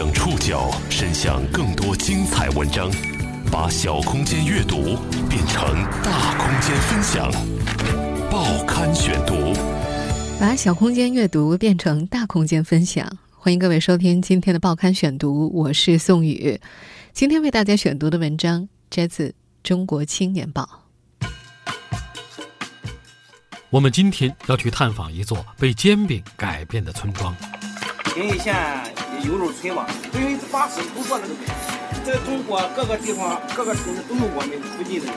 将触角伸向更多精彩文章，把小空间阅读变成大空间分享。报刊选读，把小空间阅读变成大空间分享。欢迎各位收听今天的报刊选读，我是宋宇。今天为大家选读的文章摘自《中国青年报》。我们今天要去探访一座被煎饼改变的村庄。临沂县油肉村吧，因为把石头做那个，在中国各个地方、各个城市都有我们附近的人。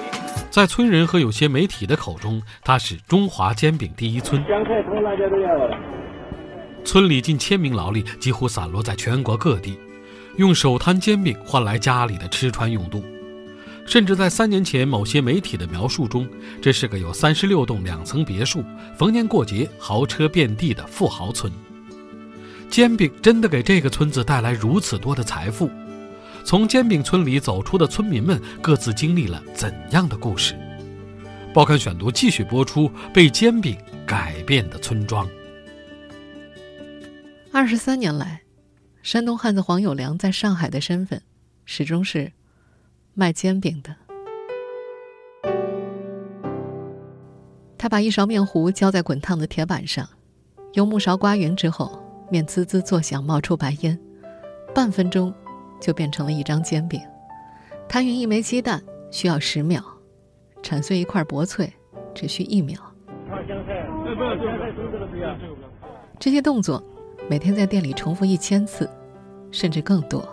在村人和有些媒体的口中，它是中华煎饼第一村。村里近千名劳力几乎散落在全国各地，用手摊煎饼换来家里的吃穿用度。甚至在三年前某些媒体的描述中，这是个有三十六栋两层别墅、逢年过节豪车遍地的富豪村。煎饼真的给这个村子带来如此多的财富？从煎饼村里走出的村民们各自经历了怎样的故事？报刊选读继续播出：被煎饼改变的村庄。二十三年来，山东汉子黄有良在上海的身份始终是。卖煎饼的，他把一勺面糊浇在滚烫的铁板上，用木勺刮匀之后，面滋滋作响，冒出白烟，半分钟就变成了一张煎饼。摊匀一枚鸡蛋需要十秒，铲碎一块薄脆只需一秒。这些动作每天在店里重复一千次，甚至更多。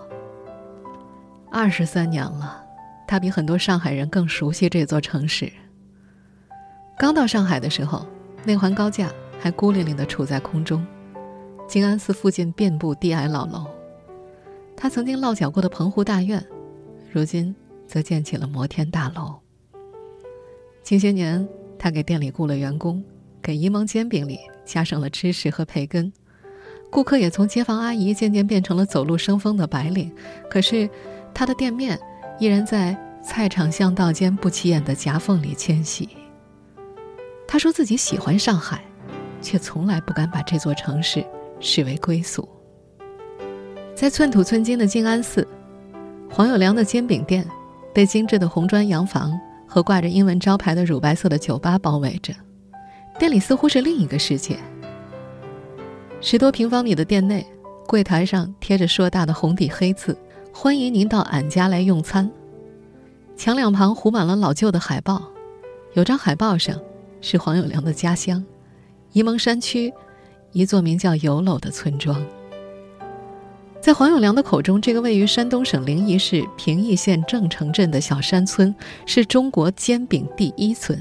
二十三年了。他比很多上海人更熟悉这座城市。刚到上海的时候，内环高架还孤零零地处在空中，静安寺附近遍布低矮老楼。他曾经落脚过的澎湖大院，如今则建起了摩天大楼。近些年，他给店里雇了员工，给沂蒙煎饼里加上了芝士和培根，顾客也从街坊阿姨渐渐变成了走路生风的白领。可是，他的店面。依然在菜场巷道间不起眼的夹缝里迁徙。他说自己喜欢上海，却从来不敢把这座城市视为归宿。在寸土寸金的静安寺，黄有良的煎饼店被精致的红砖洋房和挂着英文招牌的乳白色的酒吧包围着，店里似乎是另一个世界。十多平方米的店内，柜台上贴着硕大的红底黑字。欢迎您到俺家来用餐。墙两旁糊满了老旧的海报，有张海报上是黄有良的家乡——沂蒙山区一座名叫有楼的村庄。在黄永良的口中，这个位于山东省临沂市平邑县郑城镇的小山村是中国煎饼第一村。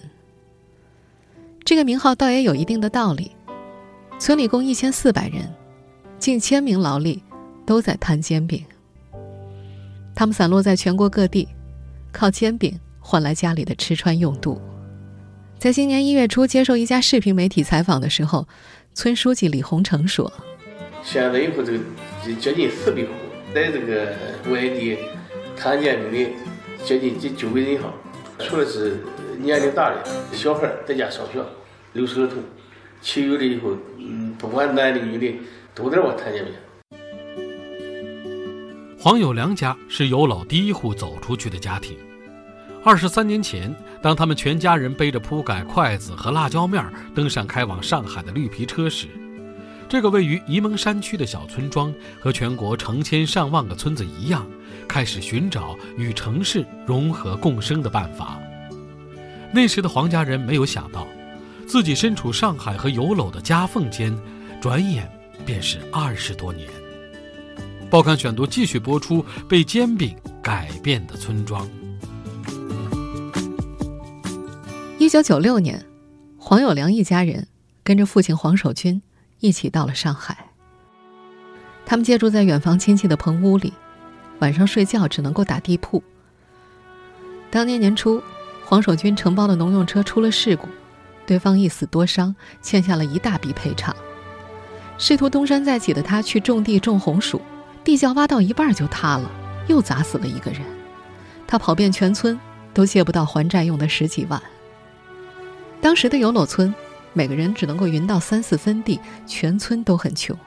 这个名号倒也有一定的道理。村里共一千四百人，近千名劳力都在摊煎饼。他们散落在全国各地，靠煎饼换来家里的吃穿用度。在今年一月初接受一家视频媒体采访的时候，村书记李洪成说：“现在以后这个接近四百户，在这个外地摊煎饼的接近近九百人哈，除了是年龄大的小孩在家上学留守儿童，其余的以后，嗯，不管男的女的，都在我摊煎饼。”黄有良家是有老第一户走出去的家庭。二十三年前，当他们全家人背着铺盖、筷子和辣椒面登上开往上海的绿皮车时，这个位于沂蒙山区的小村庄和全国成千上万个村子一样，开始寻找与城市融合共生的办法。那时的黄家人没有想到，自己身处上海和有楼的夹缝间，转眼便是二十多年。报刊选读继续播出：被煎饼改变的村庄。一九九六年，黄有良一家人跟着父亲黄守军一起到了上海。他们借住在远房亲戚的棚屋里，晚上睡觉只能够打地铺。当年年初，黄守军承包的农用车出了事故，对方一死多伤，欠下了一大笔赔偿。试图东山再起的他去种地种红薯。地窖挖到一半就塌了，又砸死了一个人。他跑遍全村，都借不到还债用的十几万。当时的有楼村，每个人只能够匀到三四分地，全村都很穷。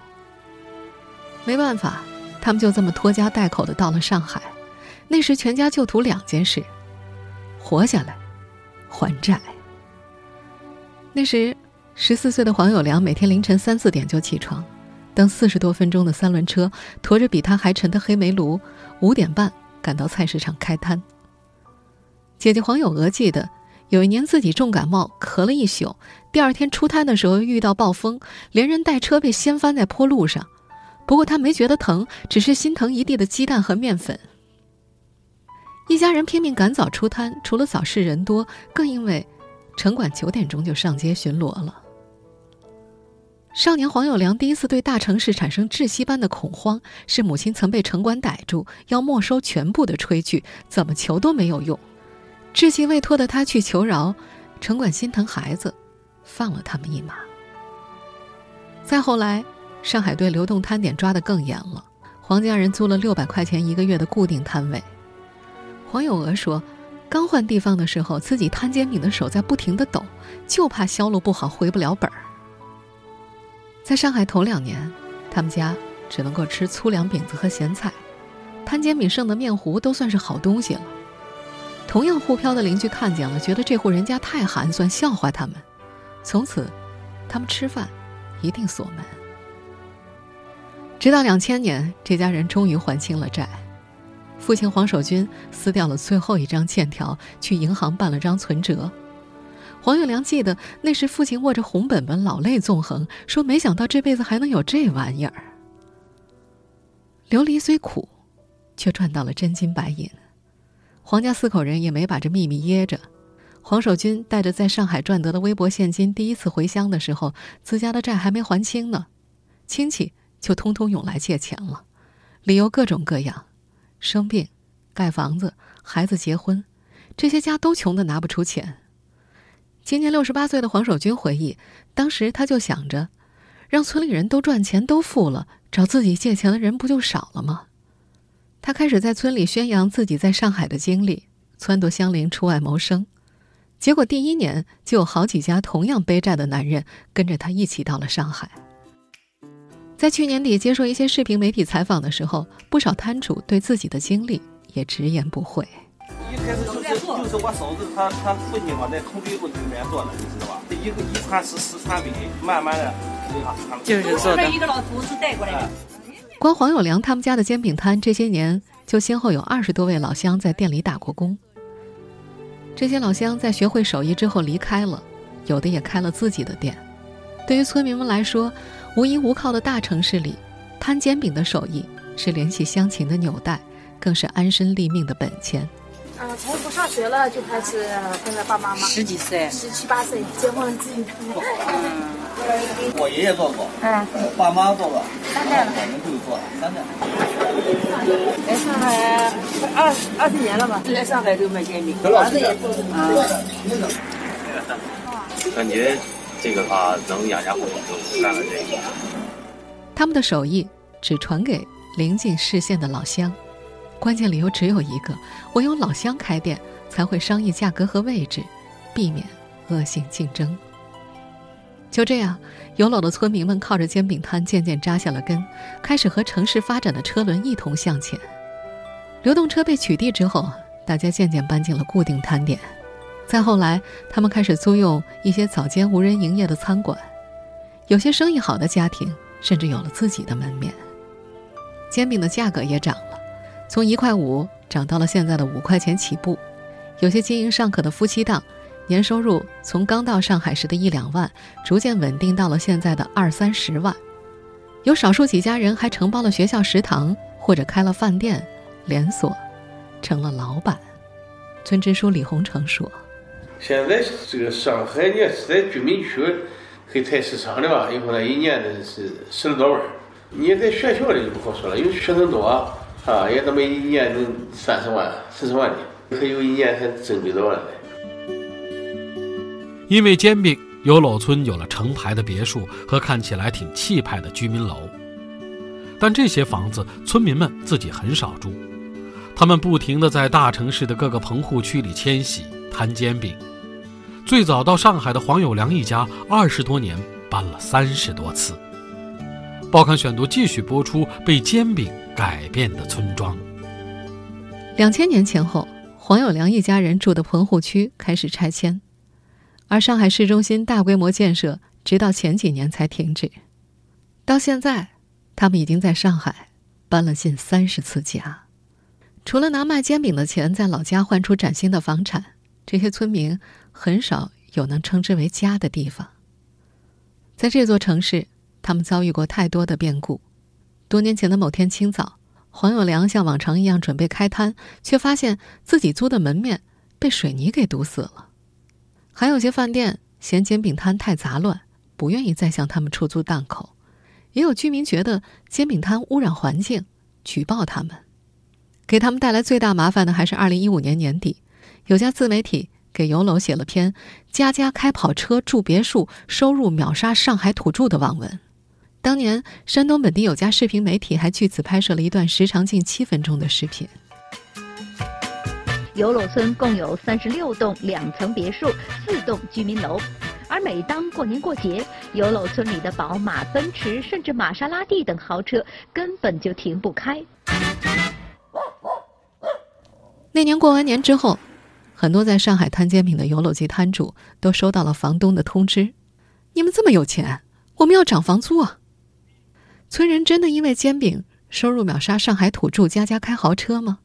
没办法，他们就这么拖家带口的到了上海。那时全家就图两件事：活下来，还债。那时十四岁的黄有良每天凌晨三四点就起床，蹬四十多分钟的三轮车，驮着比他还沉的黑煤炉，五点半赶到菜市场开摊。姐姐黄有娥记得，有一年自己重感冒，咳了一宿，第二天出摊的时候遇到暴风，连人带车被掀翻在坡路上。不过他没觉得疼，只是心疼一地的鸡蛋和面粉。一家人拼命赶早出摊，除了早市人多，更因为城管九点钟就上街巡逻了。少年黄有良第一次对大城市产生窒息般的恐慌，是母亲曾被城管逮住，要没收全部的炊具，怎么求都没有用。稚气未脱的他去求饶，城管心疼孩子，放了他们一马。再后来。上海对流动摊点抓得更严了，黄家人租了六百块钱一个月的固定摊位。黄有娥说，刚换地方的时候，自己摊煎饼的手在不停的抖，就怕销路不好回不了本儿。在上海头两年，他们家只能够吃粗粮饼子和咸菜，摊煎饼剩的面糊都算是好东西了。同样沪漂的邻居看见了，觉得这户人家太寒酸，笑话他们。从此，他们吃饭一定锁门。直到两千年，这家人终于还清了债。父亲黄守军撕掉了最后一张欠条，去银行办了张存折。黄有良记得那时，父亲握着红本本，老泪纵横，说：“没想到这辈子还能有这玩意儿。”琉璃虽苦，却赚到了真金白银。黄家四口人也没把这秘密掖着。黄守军带着在上海赚得的微薄现金，第一次回乡的时候，自家的债还没还清呢，亲戚。就通通涌来借钱了，理由各种各样，生病、盖房子、孩子结婚，这些家都穷的拿不出钱。今年六十八岁的黄守军回忆，当时他就想着，让村里人都赚钱都富了，找自己借钱的人不就少了吗？他开始在村里宣扬自己在上海的经历，撺掇乡邻出外谋生，结果第一年就有好几家同样背债的男人跟着他一起到了上海。在去年底接受一些视频媒体采访的时候，不少摊主对自己的经历也直言不讳。一开始就是就是我嫂子她她父亲嘛在空军部里面做的，你知道吧？一个一传十，十传百，慢慢的，就是做的。一个老头子带过来的。光黄有良他们家的煎饼摊，这些年就先后有二十多位老乡在店里打过工。这些老乡在学会手艺之后离开了，有的也开了自己的店。对于村民们来说，无依无靠的大城市里，摊煎饼的手艺是联系乡情的纽带，更是安身立命的本钱。嗯，从不上学了就开始跟着爸爸妈妈。十几岁，十七八岁结婚了自己。嗯，我爷爷做过，嗯，爸妈做过，三代了，我们就做了三代。来上海二二十年了吧？来上海就卖煎饼，儿子也做。啊，感觉。这个话能养家糊口就干了这个。他们的手艺只传给临近市县的老乡，关键理由只有一个：唯有老乡开店，才会商议价格和位置，避免恶性竞争。就这样，有老的村民们靠着煎饼摊渐渐扎下了根，开始和城市发展的车轮一同向前。流动车被取缔之后，大家渐渐搬进了固定摊点。再后来，他们开始租用一些早间无人营业的餐馆，有些生意好的家庭甚至有了自己的门面。煎饼的价格也涨了，从一块五涨到了现在的五块钱起步。有些经营尚可的夫妻档，年收入从刚到上海时的一两万，逐渐稳定到了现在的二三十万。有少数几家人还承包了学校食堂，或者开了饭店连锁，成了老板。村支书李洪成说。现在这个上海呢是在居民区黑菜市场的吧，以后呢一年的是十多万。你在学校里就不好说了，因为学生多啊，也他妈一年能三十万、四十万的，还有一年还挣几多万的。因为煎饼，有楼村有了成排的别墅和看起来挺气派的居民楼。但这些房子，村民们自己很少住，他们不停地在大城市的各个棚户区里迁徙摊煎饼。最早到上海的黄有良一家，二十多年搬了三十多次。报刊选读继续播出被煎饼改变的村庄。两千年前后，黄有良一家人住的棚户区开始拆迁，而上海市中心大规模建设直到前几年才停止。到现在，他们已经在上海搬了近三十次家。除了拿卖煎饼的钱在老家换出崭新的房产，这些村民很少有能称之为家的地方。在这座城市，他们遭遇过太多的变故。多年前的某天清早，黄有良像往常一样准备开摊，却发现自己租的门面被水泥给堵死了。还有些饭店嫌煎饼摊太杂乱，不愿意再向他们出租档口；也有居民觉得煎饼摊污染环境，举报他们。给他们带来最大麻烦的还是2015年年底，有家自媒体给有楼写了篇“家家开跑车住别墅，收入秒杀上海土著”的网文。当年，山东本地有家视频媒体还据此拍摄了一段时长近七分钟的视频。游楼村共有三十六栋两层别墅，四栋居民楼。而每当过年过节，游楼村里的宝马、奔驰，甚至玛莎拉蒂等豪车根本就停不开。那年过完年之后，很多在上海摊煎饼的游楼级摊主都收到了房东的通知：“你们这么有钱，我们要涨房租啊！”村人真的因为煎饼收入秒杀上海土著，家家开豪车吗？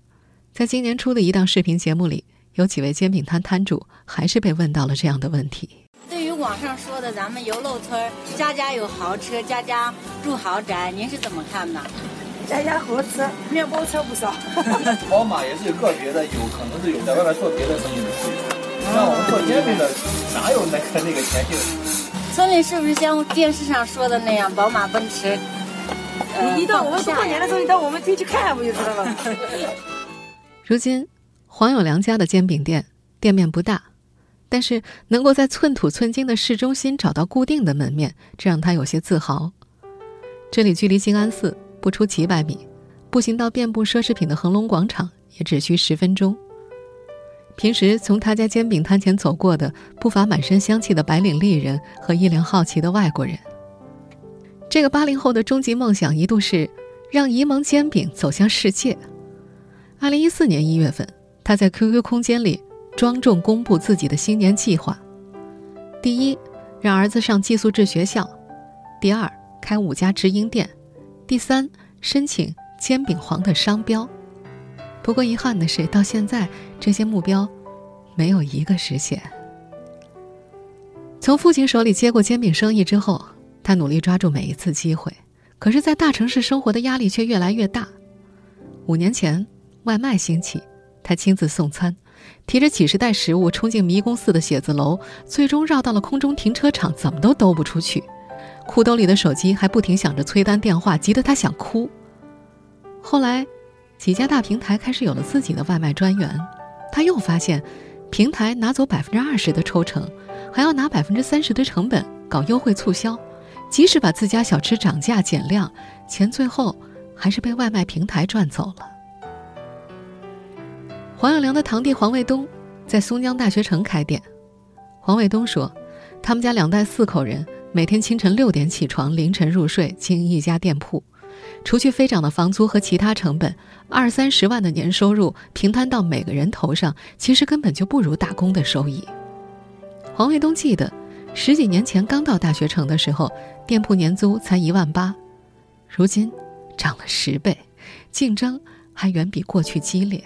在今年初的一档视频节目里，有几位煎饼摊摊主还是被问到了这样的问题。对于网上说的咱们油漏村家家有豪车，家家住豪宅，您是怎么看的？家家豪车，面包车不少。宝马也是有个别的，有可能是有在外面做别的生意的。像我们做煎饼的，哪有那个那个钱去？村里是不是像电视上说的那样，宝马、奔驰？你一到我们过年的时候，你到我们村去看，不就知道了？如今，黄有良家的煎饼店店面不大，但是能够在寸土寸金的市中心找到固定的门面，这让他有些自豪。这里距离静安寺不出几百米，步行到遍布奢侈品的恒隆广场也只需十分钟。平时从他家煎饼摊前走过的，不乏满身香气的白领丽人和一脸好奇的外国人。这个八零后的终极梦想一度是让沂蒙煎饼走向世界。二零一四年一月份，他在 QQ 空间里庄重公布自己的新年计划：第一，让儿子上寄宿制学校；第二，开五家直营店；第三，申请煎饼皇的商标。不过遗憾的是，到现在这些目标没有一个实现。从父亲手里接过煎饼生意之后。他努力抓住每一次机会，可是，在大城市生活的压力却越来越大。五年前，外卖兴起，他亲自送餐，提着几十袋食物冲进迷宫似的写字楼，最终绕到了空中停车场，怎么都兜不出去。裤兜里的手机还不停响着催单电话，急得他想哭。后来，几家大平台开始有了自己的外卖专员，他又发现，平台拿走百分之二十的抽成，还要拿百分之三十的成本搞优惠促销。即使把自家小吃涨价减量，钱最后还是被外卖平台赚走了。黄有良的堂弟黄卫东在松江大学城开店。黄卫东说，他们家两代四口人每天清晨六点起床，凌晨入睡，经营一家店铺。除去飞涨的房租和其他成本，二三十万的年收入平摊到每个人头上，其实根本就不如打工的收益。黄卫东记得。十几年前刚到大学城的时候，店铺年租才一万八，如今涨了十倍，竞争还远比过去激烈。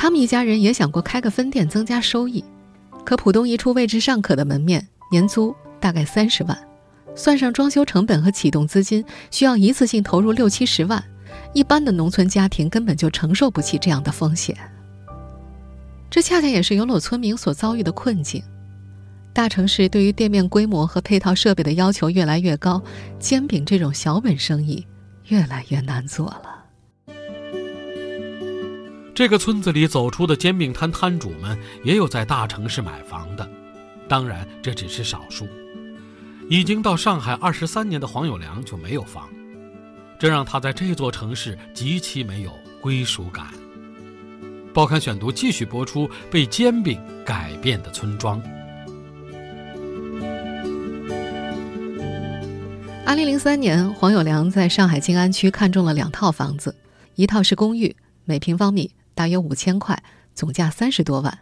他们一家人也想过开个分店增加收益，可浦东一处位置尚可的门面，年租大概三十万，算上装修成本和启动资金，需要一次性投入六七十万，一般的农村家庭根本就承受不起这样的风险。这恰恰也是有裸村民所遭遇的困境。大城市对于店面规模和配套设备的要求越来越高，煎饼这种小本生意越来越难做了。这个村子里走出的煎饼摊摊主们，也有在大城市买房的，当然这只是少数。已经到上海二十三年的黄有良就没有房，这让他在这座城市极其没有归属感。报刊选读继续播出被煎饼改变的村庄。二零零三年，黄有良在上海静安区看中了两套房子，一套是公寓，每平方米大约五千块，总价三十多万；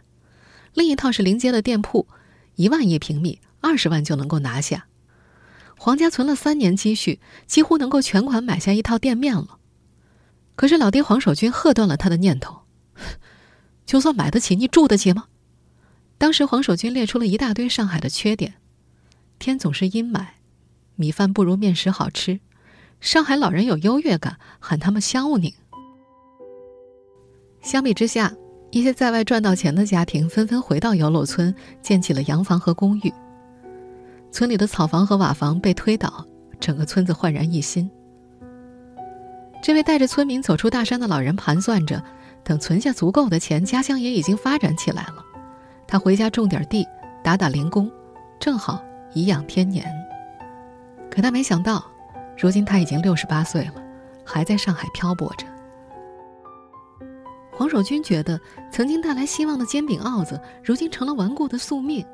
另一套是临街的店铺，一万一平米，二十万就能够拿下。黄家存了三年积蓄，几乎能够全款买下一套店面了。可是老爹黄守军喝断了他的念头：就算买得起，你住得起吗？当时黄守军列出了一大堆上海的缺点：天总是阴霾，米饭不如面食好吃，上海老人有优越感，喊他们乡宁。相比之下，一些在外赚到钱的家庭纷纷回到游楼村，建起了洋房和公寓。村里的草房和瓦房被推倒，整个村子焕然一新。这位带着村民走出大山的老人盘算着，等存下足够的钱，家乡也已经发展起来了。他回家种点地，打打零工，正好颐养天年。可他没想到，如今他已经六十八岁了，还在上海漂泊着。黄守军觉得，曾经带来希望的煎饼鏊子，如今成了顽固的宿命。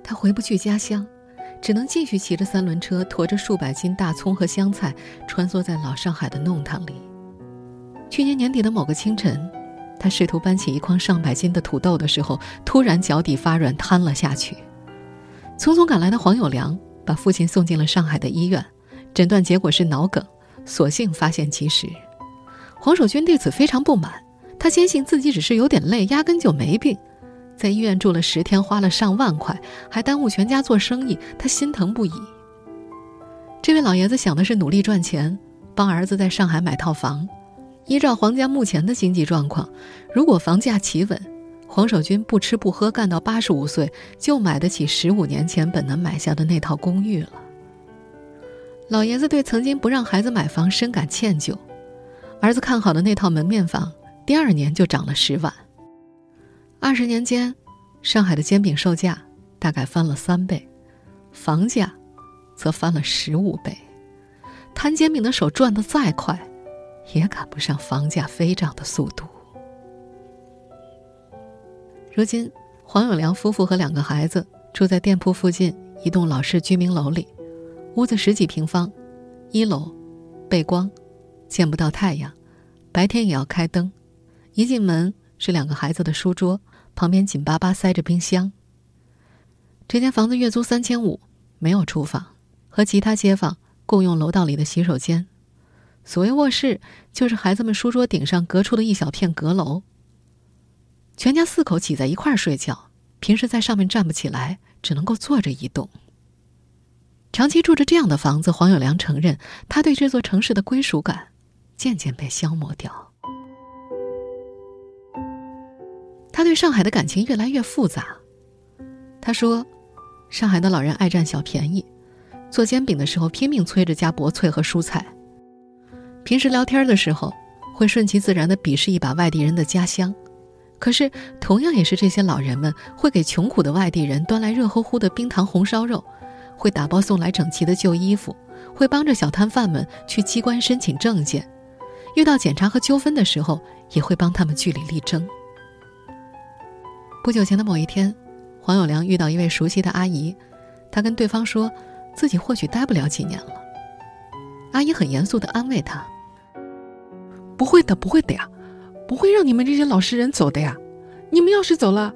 他回不去家乡，只能继续骑着三轮车，驮着数百斤大葱和香菜，穿梭在老上海的弄堂里。去年年底的某个清晨。他试图搬起一筐上百斤的土豆的时候，突然脚底发软，瘫了下去。匆匆赶来的黄有良把父亲送进了上海的医院，诊断结果是脑梗，所幸发现及时。黄守军对此非常不满，他坚信自己只是有点累，压根就没病。在医院住了十天，花了上万块，还耽误全家做生意，他心疼不已。这位老爷子想的是努力赚钱，帮儿子在上海买套房。依照黄家目前的经济状况，如果房价企稳，黄守军不吃不喝干到八十五岁，就买得起十五年前本能买下的那套公寓了。老爷子对曾经不让孩子买房深感歉疚，儿子看好的那套门面房，第二年就涨了十万。二十年间，上海的煎饼售价大概翻了三倍，房价则翻了十五倍。摊煎饼的手转得再快。也赶不上房价飞涨的速度。如今，黄永良夫妇和两个孩子住在店铺附近一栋老式居民楼里，屋子十几平方，一楼背光，见不到太阳，白天也要开灯。一进门是两个孩子的书桌，旁边紧巴巴塞着冰箱。这间房子月租三千五，没有厨房，和其他街坊共用楼道里的洗手间。所谓卧室，就是孩子们书桌顶上隔出的一小片阁楼。全家四口挤在一块儿睡觉，平时在上面站不起来，只能够坐着移动。长期住着这样的房子，黄友良承认，他对这座城市的归属感渐渐被消磨掉。他对上海的感情越来越复杂。他说，上海的老人爱占小便宜，做煎饼的时候拼命催着加薄脆和蔬菜。平时聊天的时候，会顺其自然地鄙视一把外地人的家乡，可是同样也是这些老人们会给穷苦的外地人端来热乎乎的冰糖红烧肉，会打包送来整齐的旧衣服，会帮着小摊贩们去机关申请证件，遇到检查和纠纷的时候，也会帮他们据理力争。不久前的某一天，黄有良遇到一位熟悉的阿姨，他跟对方说，自己或许待不了几年了。阿姨很严肃地安慰他。不会的，不会的呀，不会让你们这些老实人走的呀。你们要是走了，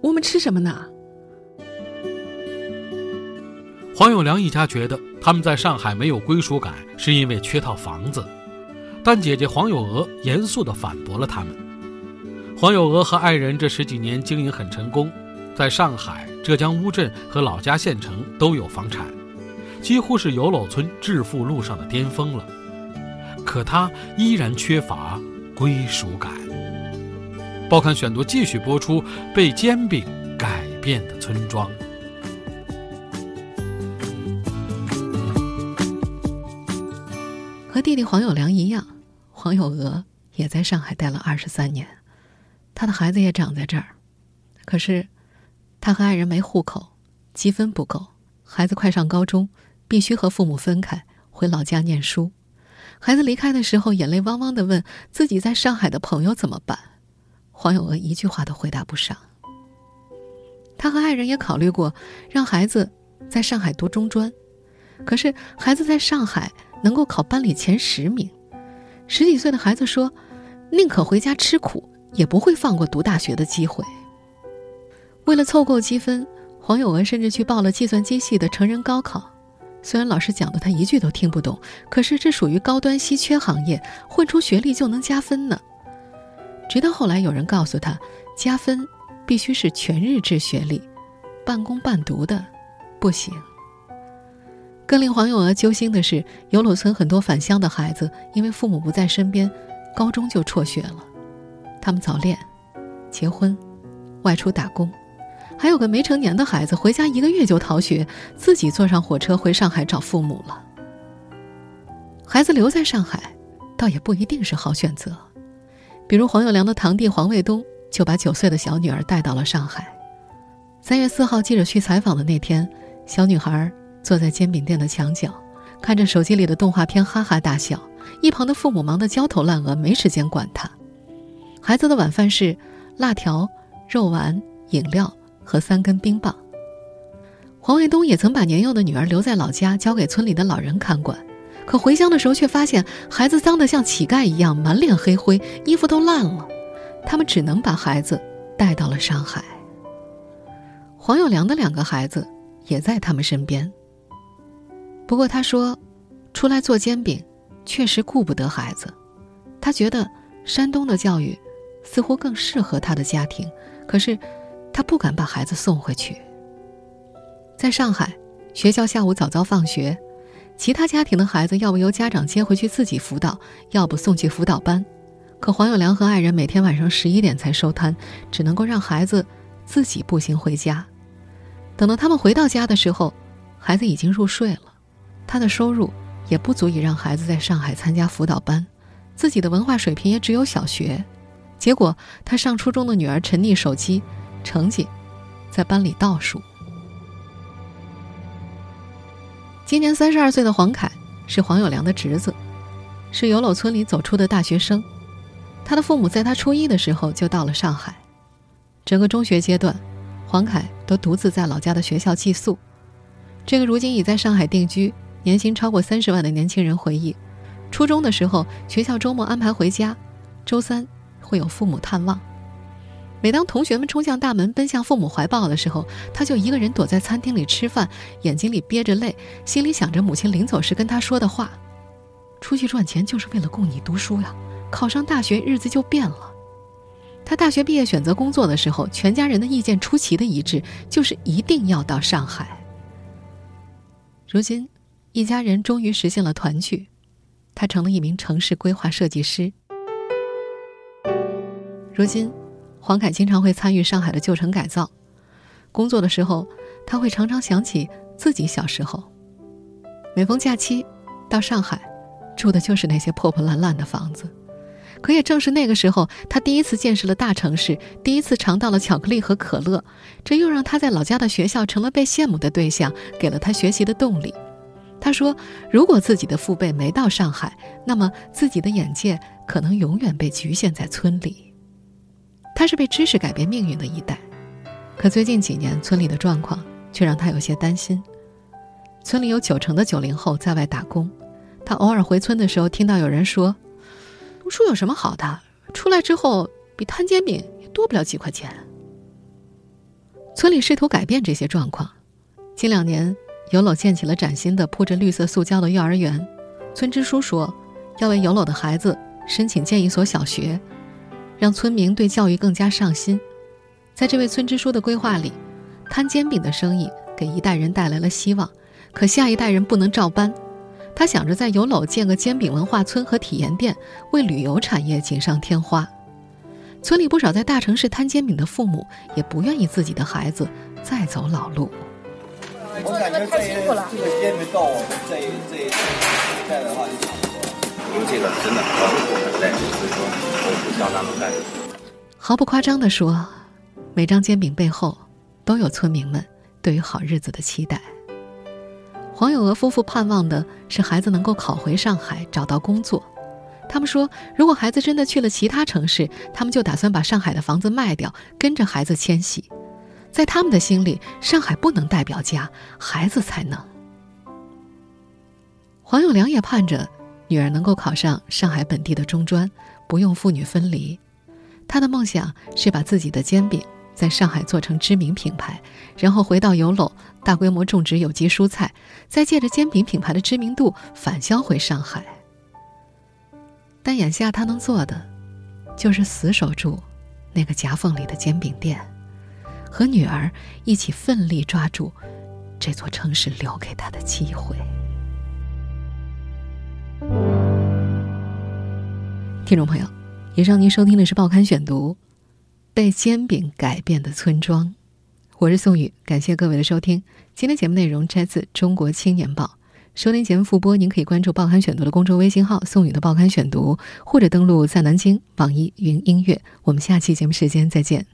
我们吃什么呢？黄有良一家觉得他们在上海没有归属感，是因为缺套房子。但姐姐黄有娥严肃地反驳了他们。黄有娥和爱人这十几年经营很成功，在上海、浙江乌镇和老家县城都有房产，几乎是游楼村致富路上的巅峰了。可他依然缺乏归属感。报刊选读继续播出《被煎饼改变的村庄》。和弟弟黄有良一样，黄有娥也在上海待了二十三年，他的孩子也长在这儿。可是，他和爱人没户口，积分不够，孩子快上高中，必须和父母分开回老家念书。孩子离开的时候，眼泪汪汪的问自己在上海的朋友怎么办。黄有娥一句话都回答不上。他和爱人也考虑过让孩子在上海读中专，可是孩子在上海能够考班里前十名。十几岁的孩子说：“宁可回家吃苦，也不会放过读大学的机会。”为了凑够积分，黄有娥甚至去报了计算机系的成人高考。虽然老师讲的他一句都听不懂，可是这属于高端稀缺行业，混出学历就能加分呢。直到后来有人告诉他，加分必须是全日制学历，半工半读的不行。更令黄有娥揪心的是，游鲁村很多返乡的孩子，因为父母不在身边，高中就辍学了，他们早恋、结婚、外出打工。还有个没成年的孩子，回家一个月就逃学，自己坐上火车回上海找父母了。孩子留在上海，倒也不一定是好选择。比如黄有良的堂弟黄卫东，就把九岁的小女儿带到了上海。三月四号，记者去采访的那天，小女孩坐在煎饼店的墙角，看着手机里的动画片，哈哈大笑。一旁的父母忙得焦头烂额，没时间管她。孩子的晚饭是辣条、肉丸、饮料。和三根冰棒。黄卫东也曾把年幼的女儿留在老家，交给村里的老人看管。可回乡的时候，却发现孩子脏得像乞丐一样，满脸黑灰，衣服都烂了。他们只能把孩子带到了上海。黄有良的两个孩子也在他们身边。不过他说，出来做煎饼，确实顾不得孩子。他觉得山东的教育似乎更适合他的家庭。可是。他不敢把孩子送回去。在上海，学校下午早早放学，其他家庭的孩子要不由家长接回去自己辅导，要不送去辅导班。可黄有良和爱人每天晚上十一点才收摊，只能够让孩子自己步行回家。等到他们回到家的时候，孩子已经入睡了。他的收入也不足以让孩子在上海参加辅导班，自己的文化水平也只有小学。结果，他上初中的女儿沉溺手机。成绩在班里倒数。今年三十二岁的黄凯是黄有良的侄子，是游楼村里走出的大学生。他的父母在他初一的时候就到了上海。整个中学阶段，黄凯都独自在老家的学校寄宿。这个如今已在上海定居、年薪超过三十万的年轻人回忆：初中的时候，学校周末安排回家，周三会有父母探望。每当同学们冲向大门，奔向父母怀抱的时候，他就一个人躲在餐厅里吃饭，眼睛里憋着泪，心里想着母亲临走时跟他说的话：“出去赚钱就是为了供你读书呀，考上大学日子就变了。”他大学毕业选择工作的时候，全家人的意见出奇的一致，就是一定要到上海。如今，一家人终于实现了团聚，他成了一名城市规划设计师。如今。黄凯经常会参与上海的旧城改造，工作的时候，他会常常想起自己小时候。每逢假期，到上海，住的就是那些破破烂烂的房子。可也正是那个时候，他第一次见识了大城市，第一次尝到了巧克力和可乐，这又让他在老家的学校成了被羡慕的对象，给了他学习的动力。他说：“如果自己的父辈没到上海，那么自己的眼界可能永远被局限在村里。”他是被知识改变命运的一代，可最近几年村里的状况却让他有些担心。村里有九成的九零后在外打工，他偶尔回村的时候，听到有人说：“读书有什么好的？出来之后比摊煎饼也多不了几块钱。”村里试图改变这些状况，近两年游楼建起了崭新的铺着绿色塑胶的幼儿园。村支书说，要为游楼的孩子申请建一所小学。让村民对教育更加上心，在这位村支书的规划里，摊煎饼的生意给一代人带来了希望，可下一代人不能照搬。他想着在有楼建个煎饼文化村和体验店，为旅游产业锦上添花。村里不少在大城市摊煎饼的父母也不愿意自己的孩子再走老路。我感觉这这个煎饼到我们这这一代的话就差不多了。因为这个真的很苦很累，所以说我不想咱们干。毫不夸张地说，每张煎饼背后都有村民们对于好日子的期待。黄有娥夫妇盼望的是孩子能够考回上海，找到工作。他们说，如果孩子真的去了其他城市，他们就打算把上海的房子卖掉，跟着孩子迁徙。在他们的心里，上海不能代表家，孩子才能。黄永良也盼着女儿能够考上上海本地的中专，不用父女分离。他的梦想是把自己的煎饼在上海做成知名品牌，然后回到油篓大规模种植有机蔬菜，再借着煎饼品牌的知名度返销回上海。但眼下他能做的，就是死守住那个夹缝里的煎饼店，和女儿一起奋力抓住这座城市留给他的机会。听众朋友，以上您收听的是《报刊选读》，被煎饼改变的村庄。我是宋宇，感谢各位的收听。今天节目内容摘自《中国青年报》。收听节目复播，您可以关注《报刊选读》的公众微信号“宋宇的报刊选读”，或者登录在南京网易云音乐。我们下期节目时间再见。